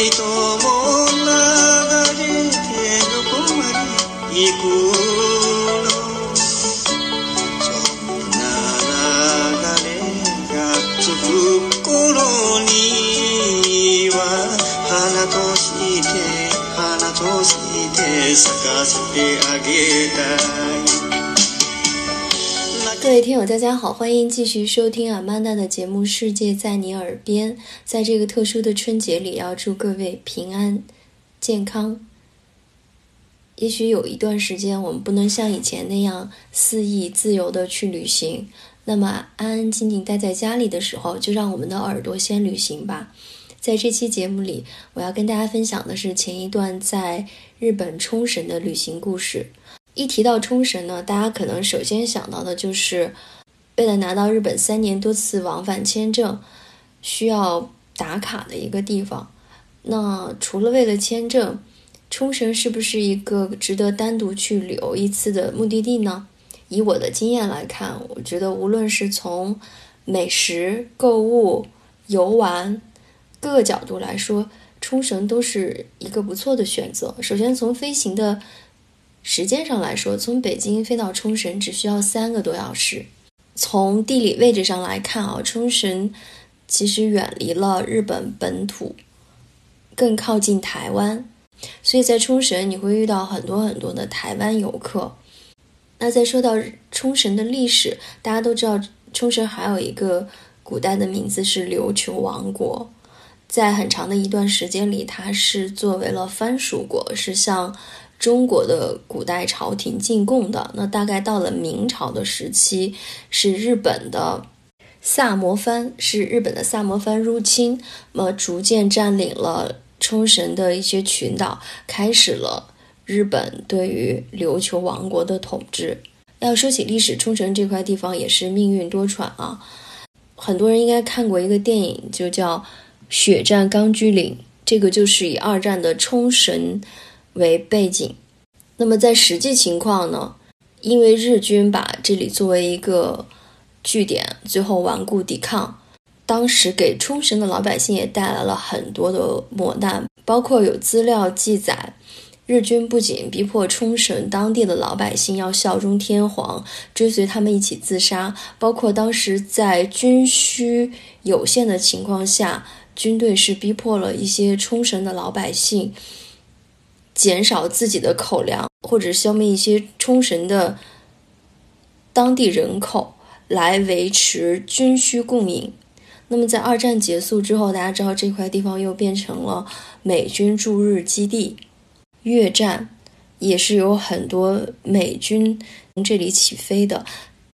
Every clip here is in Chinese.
人も流れてどこまで行くの。そんな流れが続く頃には花として花として咲かせてあげた各位听友，大家好，欢迎继续收听阿曼达的节目《世界在你耳边》。在这个特殊的春节里，要祝各位平安、健康。也许有一段时间，我们不能像以前那样肆意自由的去旅行，那么安安静静待在家里的时候，就让我们的耳朵先旅行吧。在这期节目里，我要跟大家分享的是前一段在日本冲绳的旅行故事。一提到冲绳呢，大家可能首先想到的就是为了拿到日本三年多次往返签证需要打卡的一个地方。那除了为了签证，冲绳是不是一个值得单独去旅游一次的目的地呢？以我的经验来看，我觉得无论是从美食、购物、游玩各个角度来说，冲绳都是一个不错的选择。首先从飞行的时间上来说，从北京飞到冲绳只需要三个多小时。从地理位置上来看啊，冲绳其实远离了日本本土，更靠近台湾，所以在冲绳你会遇到很多很多的台湾游客。那再说到冲绳的历史，大家都知道，冲绳还有一个古代的名字是琉球王国，在很长的一段时间里，它是作为了藩属国，是向。中国的古代朝廷进贡的，那大概到了明朝的时期，是日本的萨摩藩，是日本的萨摩藩入侵，那么逐渐占领了冲绳的一些群岛，开始了日本对于琉球王国的统治。要说起历史，冲绳这块地方也是命运多舛啊。很多人应该看过一个电影，就叫《血战钢锯岭》，这个就是以二战的冲绳。为背景，那么在实际情况呢？因为日军把这里作为一个据点，最后顽固抵抗，当时给冲绳的老百姓也带来了很多的磨难，包括有资料记载，日军不仅逼迫冲绳当地的老百姓要效忠天皇，追随他们一起自杀，包括当时在军需有限的情况下，军队是逼迫了一些冲绳的老百姓。减少自己的口粮，或者消灭一些冲绳的当地人口，来维持军需供应。那么，在二战结束之后，大家知道这块地方又变成了美军驻日基地。越战也是有很多美军从这里起飞的，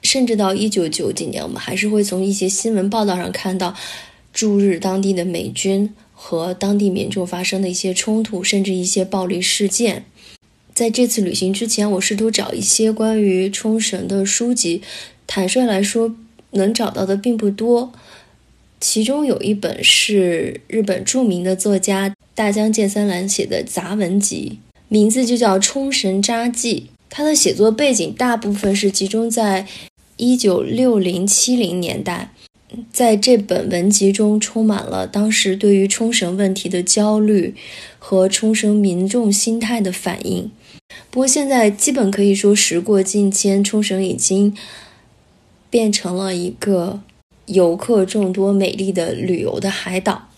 甚至到一九九几年，我们还是会从一些新闻报道上看到驻日当地的美军。和当地民众发生的一些冲突，甚至一些暴力事件。在这次旅行之前，我试图找一些关于冲绳的书籍。坦率来说，能找到的并不多。其中有一本是日本著名的作家大江健三郎写的杂文集，名字就叫《冲绳札记》。他的写作背景大部分是集中在一九六零七零年代。在这本文集中，充满了当时对于冲绳问题的焦虑和冲绳民众心态的反应。不过，现在基本可以说时过境迁，冲绳已经变成了一个游客众多、美丽的旅游的海岛。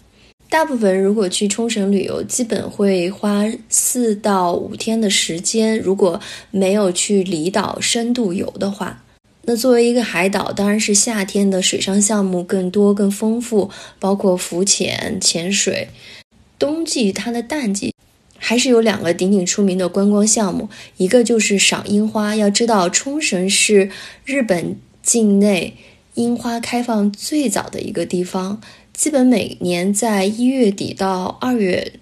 大部分人如果去冲绳旅游，基本会花四到五天的时间。如果没有去离岛深度游的话。那作为一个海岛，当然是夏天的水上项目更多、更丰富，包括浮潜、潜水。冬季它的淡季，还是有两个鼎鼎出名的观光项目，一个就是赏樱花。要知道，冲绳是日本境内樱花开放最早的一个地方，基本每年在一月底到二月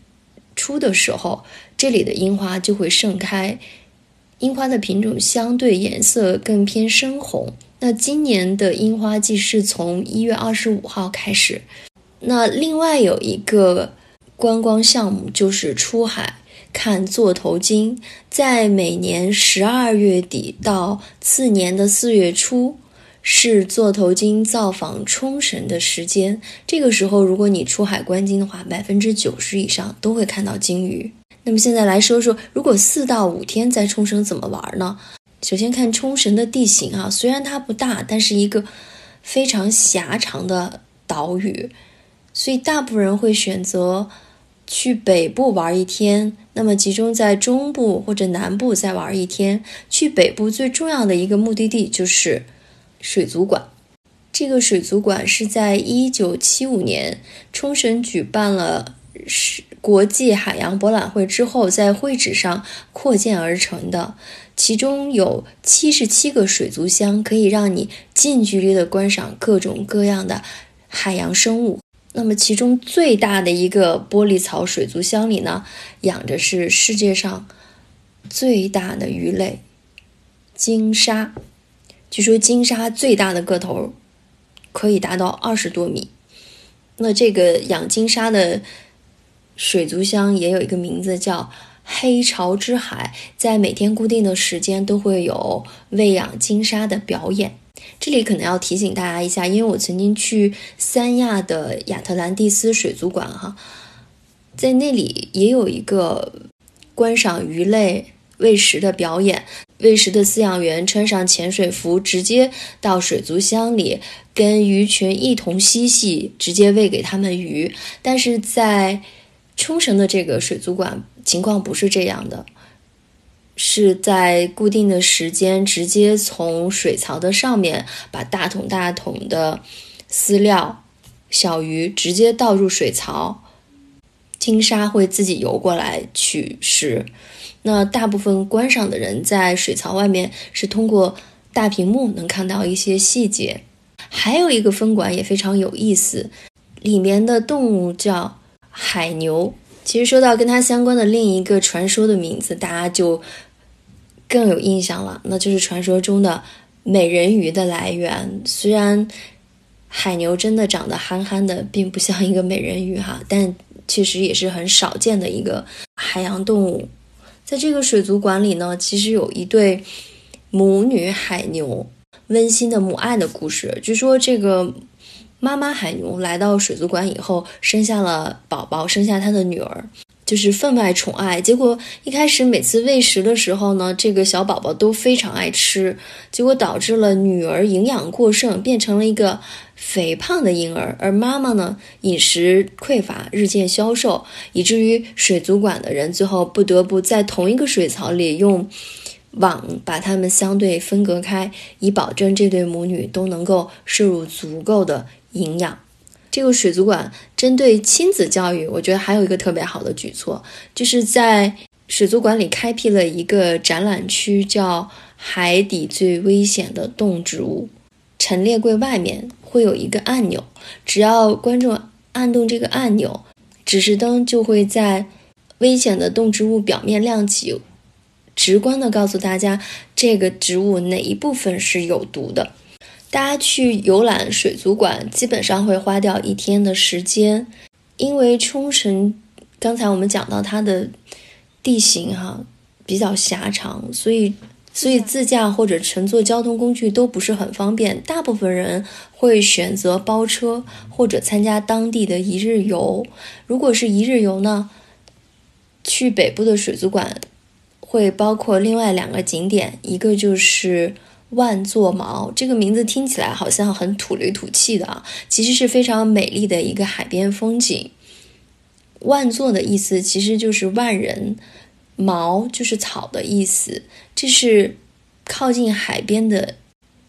初的时候，这里的樱花就会盛开。樱花的品种相对颜色更偏深红。那今年的樱花季是从一月二十五号开始。那另外有一个观光项目就是出海看座头鲸，在每年十二月底到次年的四月初，是座头鲸造访冲绳的时间。这个时候，如果你出海观鲸的话，百分之九十以上都会看到鲸鱼。那么现在来说说，如果四到五天在冲绳怎么玩呢？首先看冲绳的地形啊，虽然它不大，但是一个非常狭长的岛屿，所以大部分人会选择去北部玩一天，那么集中在中部或者南部再玩一天。去北部最重要的一个目的地就是水族馆。这个水族馆是在一九七五年冲绳举办了是国际海洋博览会之后，在会址上扩建而成的。其中有七十七个水族箱，可以让你近距离的观赏各种各样的海洋生物。那么，其中最大的一个玻璃槽水族箱里呢，养着是世界上最大的鱼类——鲸鲨。据说鲸鲨最大的个头可以达到二十多米。那这个养鲸鲨的水族箱也有一个名字叫。黑潮之海在每天固定的时间都会有喂养金鲨的表演。这里可能要提醒大家一下，因为我曾经去三亚的亚特兰蒂斯水族馆，哈，在那里也有一个观赏鱼类喂食的表演。喂食的饲养员穿上潜水服，直接到水族箱里跟鱼群一同嬉戏，直接喂给他们鱼。但是在冲绳的这个水族馆。情况不是这样的，是在固定的时间，直接从水槽的上面把大桶大桶的饲料、小鱼直接倒入水槽，金鲨会自己游过来取食。那大部分观赏的人在水槽外面是通过大屏幕能看到一些细节。还有一个分馆也非常有意思，里面的动物叫海牛。其实说到跟它相关的另一个传说的名字，大家就更有印象了，那就是传说中的美人鱼的来源。虽然海牛真的长得憨憨的，并不像一个美人鱼哈，但确实也是很少见的一个海洋动物。在这个水族馆里呢，其实有一对母女海牛温馨的母爱的故事。据说这个。妈妈海牛来到水族馆以后，生下了宝宝，生下她的女儿，就是分外宠爱。结果一开始每次喂食的时候呢，这个小宝宝都非常爱吃，结果导致了女儿营养过剩，变成了一个肥胖的婴儿，而妈妈呢饮食匮乏，日渐消瘦，以至于水族馆的人最后不得不在同一个水槽里用网把它们相对分隔开，以保证这对母女都能够摄入足够的。营养，这个水族馆针对亲子教育，我觉得还有一个特别好的举措，就是在水族馆里开辟了一个展览区，叫“海底最危险的动植物”。陈列柜外面会有一个按钮，只要观众按动这个按钮，指示灯就会在危险的动植物表面亮起，直观的告诉大家这个植物哪一部分是有毒的。大家去游览水族馆，基本上会花掉一天的时间，因为冲绳刚才我们讲到它的地形哈比较狭长，所以所以自驾或者乘坐交通工具都不是很方便。大部分人会选择包车或者参加当地的一日游。如果是一日游呢，去北部的水族馆会包括另外两个景点，一个就是。万座毛这个名字听起来好像很土里土气的啊，其实是非常美丽的一个海边风景。万座的意思其实就是万人，毛就是草的意思。这是靠近海边的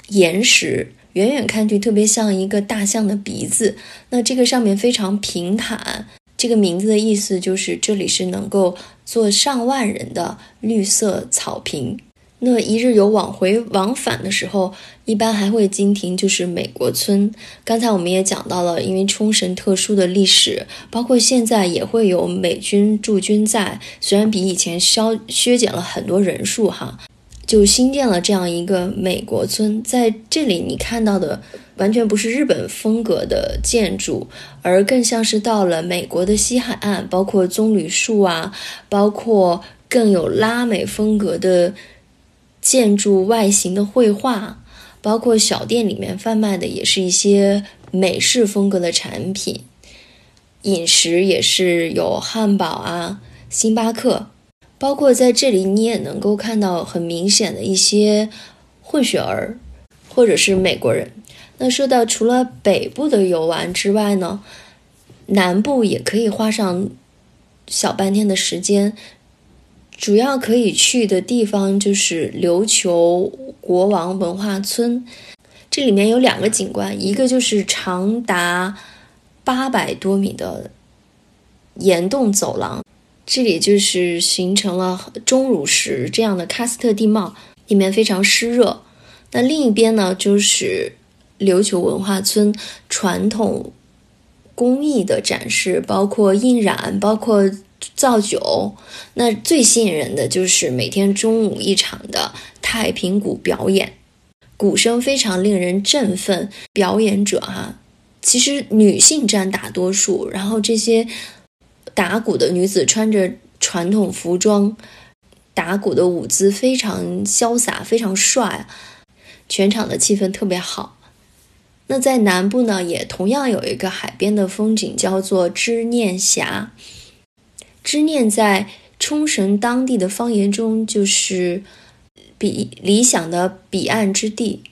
岩石，远远看去特别像一个大象的鼻子。那这个上面非常平坦，这个名字的意思就是这里是能够坐上万人的绿色草坪。那一日游往回往返的时候，一般还会经停就是美国村。刚才我们也讲到了，因为冲绳特殊的历史，包括现在也会有美军驻军在，虽然比以前削削减了很多人数哈，就新建了这样一个美国村。在这里你看到的完全不是日本风格的建筑，而更像是到了美国的西海岸，包括棕榈树啊，包括更有拉美风格的。建筑外形的绘画，包括小店里面贩卖的也是一些美式风格的产品，饮食也是有汉堡啊、星巴克，包括在这里你也能够看到很明显的一些混血儿或者是美国人。那说到除了北部的游玩之外呢，南部也可以花上小半天的时间。主要可以去的地方就是琉球国王文化村，这里面有两个景观，一个就是长达八百多米的岩洞走廊，这里就是形成了钟乳石这样的喀斯特地貌，里面非常湿热。那另一边呢，就是琉球文化村传统工艺的展示，包括印染，包括。造酒，那最吸引人的就是每天中午一场的太平鼓表演，鼓声非常令人振奋。表演者哈，其实女性占大多数，然后这些打鼓的女子穿着传统服装，打鼓的舞姿非常潇洒，非常帅，全场的气氛特别好。那在南部呢，也同样有一个海边的风景，叫做知念峡。知念在冲绳当地的方言中就是比理想的彼岸之地，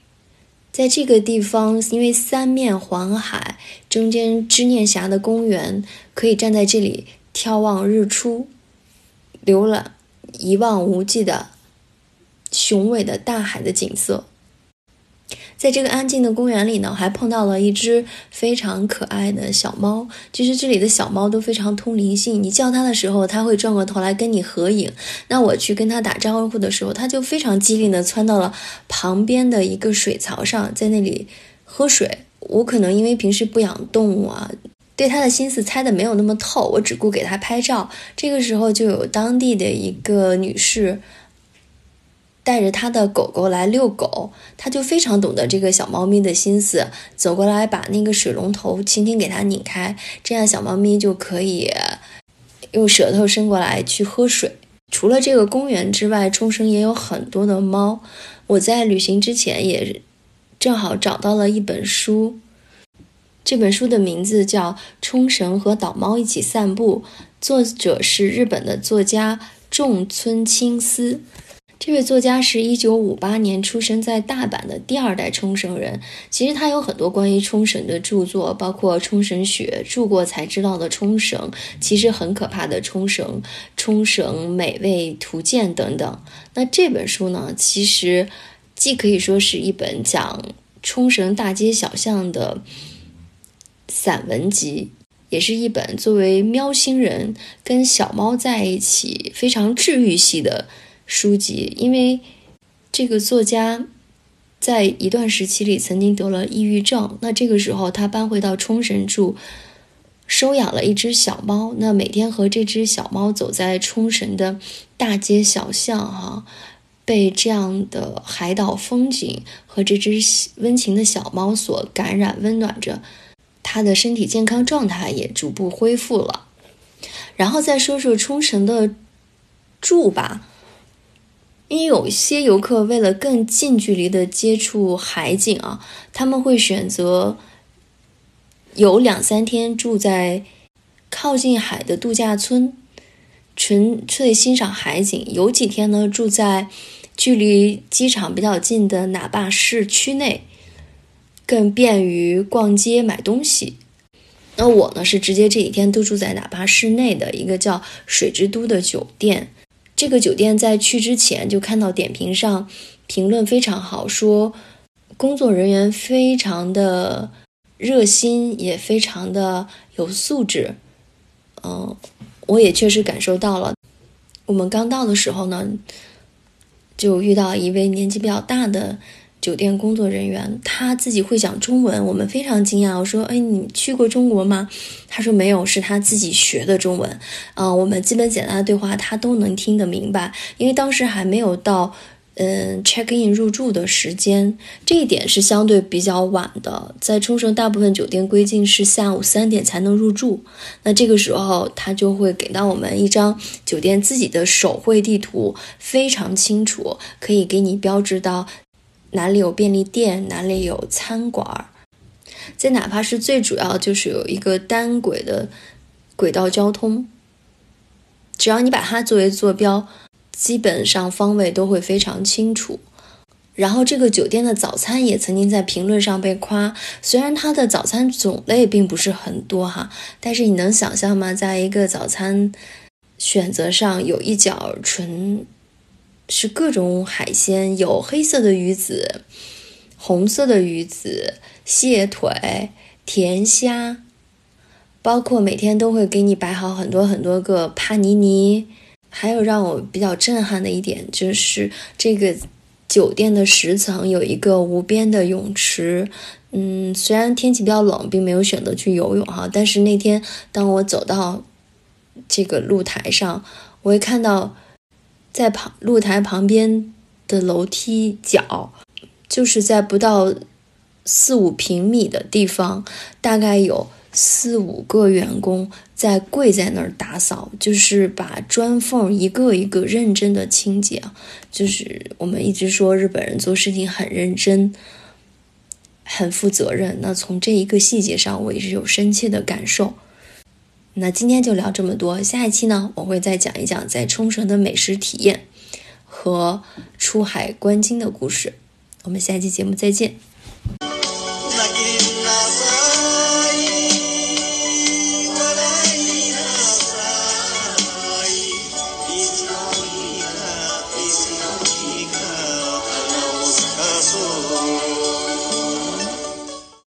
在这个地方，因为三面环海，中间知念峡的公园，可以站在这里眺望日出，浏览一望无际的雄伟的大海的景色。在这个安静的公园里呢，还碰到了一只非常可爱的小猫。其实这里的小猫都非常通灵性，你叫它的时候，它会转过头来跟你合影。那我去跟它打招呼的时候，它就非常机灵的窜到了旁边的一个水槽上，在那里喝水。我可能因为平时不养动物啊，对它的心思猜的没有那么透，我只顾给它拍照。这个时候就有当地的一个女士。带着他的狗狗来遛狗，他就非常懂得这个小猫咪的心思，走过来把那个水龙头轻轻给它拧开，这样小猫咪就可以用舌头伸过来去喝水。除了这个公园之外，冲绳也有很多的猫。我在旅行之前也正好找到了一本书，这本书的名字叫《冲绳和岛猫一起散步》，作者是日本的作家重村青司。这位作家是一九五八年出生在大阪的第二代冲绳人。其实他有很多关于冲绳的著作，包括《冲绳学》、住过才知道的冲绳，其实很可怕的冲绳、冲绳美味图鉴等等。那这本书呢，其实既可以说是一本讲冲绳大街小巷的散文集，也是一本作为喵星人跟小猫在一起非常治愈系的。书籍，因为这个作家在一段时期里曾经得了抑郁症，那这个时候他搬回到冲绳住，收养了一只小猫。那每天和这只小猫走在冲绳的大街小巷，哈，被这样的海岛风景和这只温情的小猫所感染，温暖着，他的身体健康状态也逐步恢复了。然后再说说冲绳的住吧。因为有些游客为了更近距离的接触海景啊，他们会选择有两三天住在靠近海的度假村，纯粹欣赏海景；有几天呢住在距离机场比较近的哪霸市区内，更便于逛街买东西。那我呢是直接这几天都住在哪霸市内的一个叫水之都的酒店。这个酒店在去之前就看到点评上评论非常好，说工作人员非常的热心，也非常的有素质。嗯，我也确实感受到了。我们刚到的时候呢，就遇到一位年纪比较大的。酒店工作人员他自己会讲中文，我们非常惊讶。我说：“哎，你去过中国吗？”他说：“没有，是他自己学的中文。”啊，我们基本简单的对话他都能听得明白，因为当时还没有到嗯 check in 入住的时间，这一点是相对比较晚的。在冲绳，大部分酒店规定是下午三点才能入住。那这个时候他就会给到我们一张酒店自己的手绘地图，非常清楚，可以给你标志到。哪里有便利店，哪里有餐馆，再哪怕是最主要就是有一个单轨的轨道交通，只要你把它作为坐标，基本上方位都会非常清楚。然后这个酒店的早餐也曾经在评论上被夸，虽然它的早餐种类并不是很多哈，但是你能想象吗？在一个早餐选择上有一角纯是各种海鲜，有黑色的鱼子、红色的鱼子、蟹腿、甜虾，包括每天都会给你摆好很多很多个帕尼尼，还有让我比较震撼的一点就是这个。酒店的十层有一个无边的泳池，嗯，虽然天气比较冷，并没有选择去游泳哈，但是那天当我走到这个露台上，我会看到在旁露台旁边的楼梯角，就是在不到四五平米的地方，大概有。四五个员工在跪在那儿打扫，就是把砖缝一个一个认真的清洁。就是我们一直说日本人做事情很认真、很负责任。那从这一个细节上，我也是有深切的感受。那今天就聊这么多，下一期呢，我会再讲一讲在冲绳的美食体验和出海观鲸的故事。我们下期节目再见。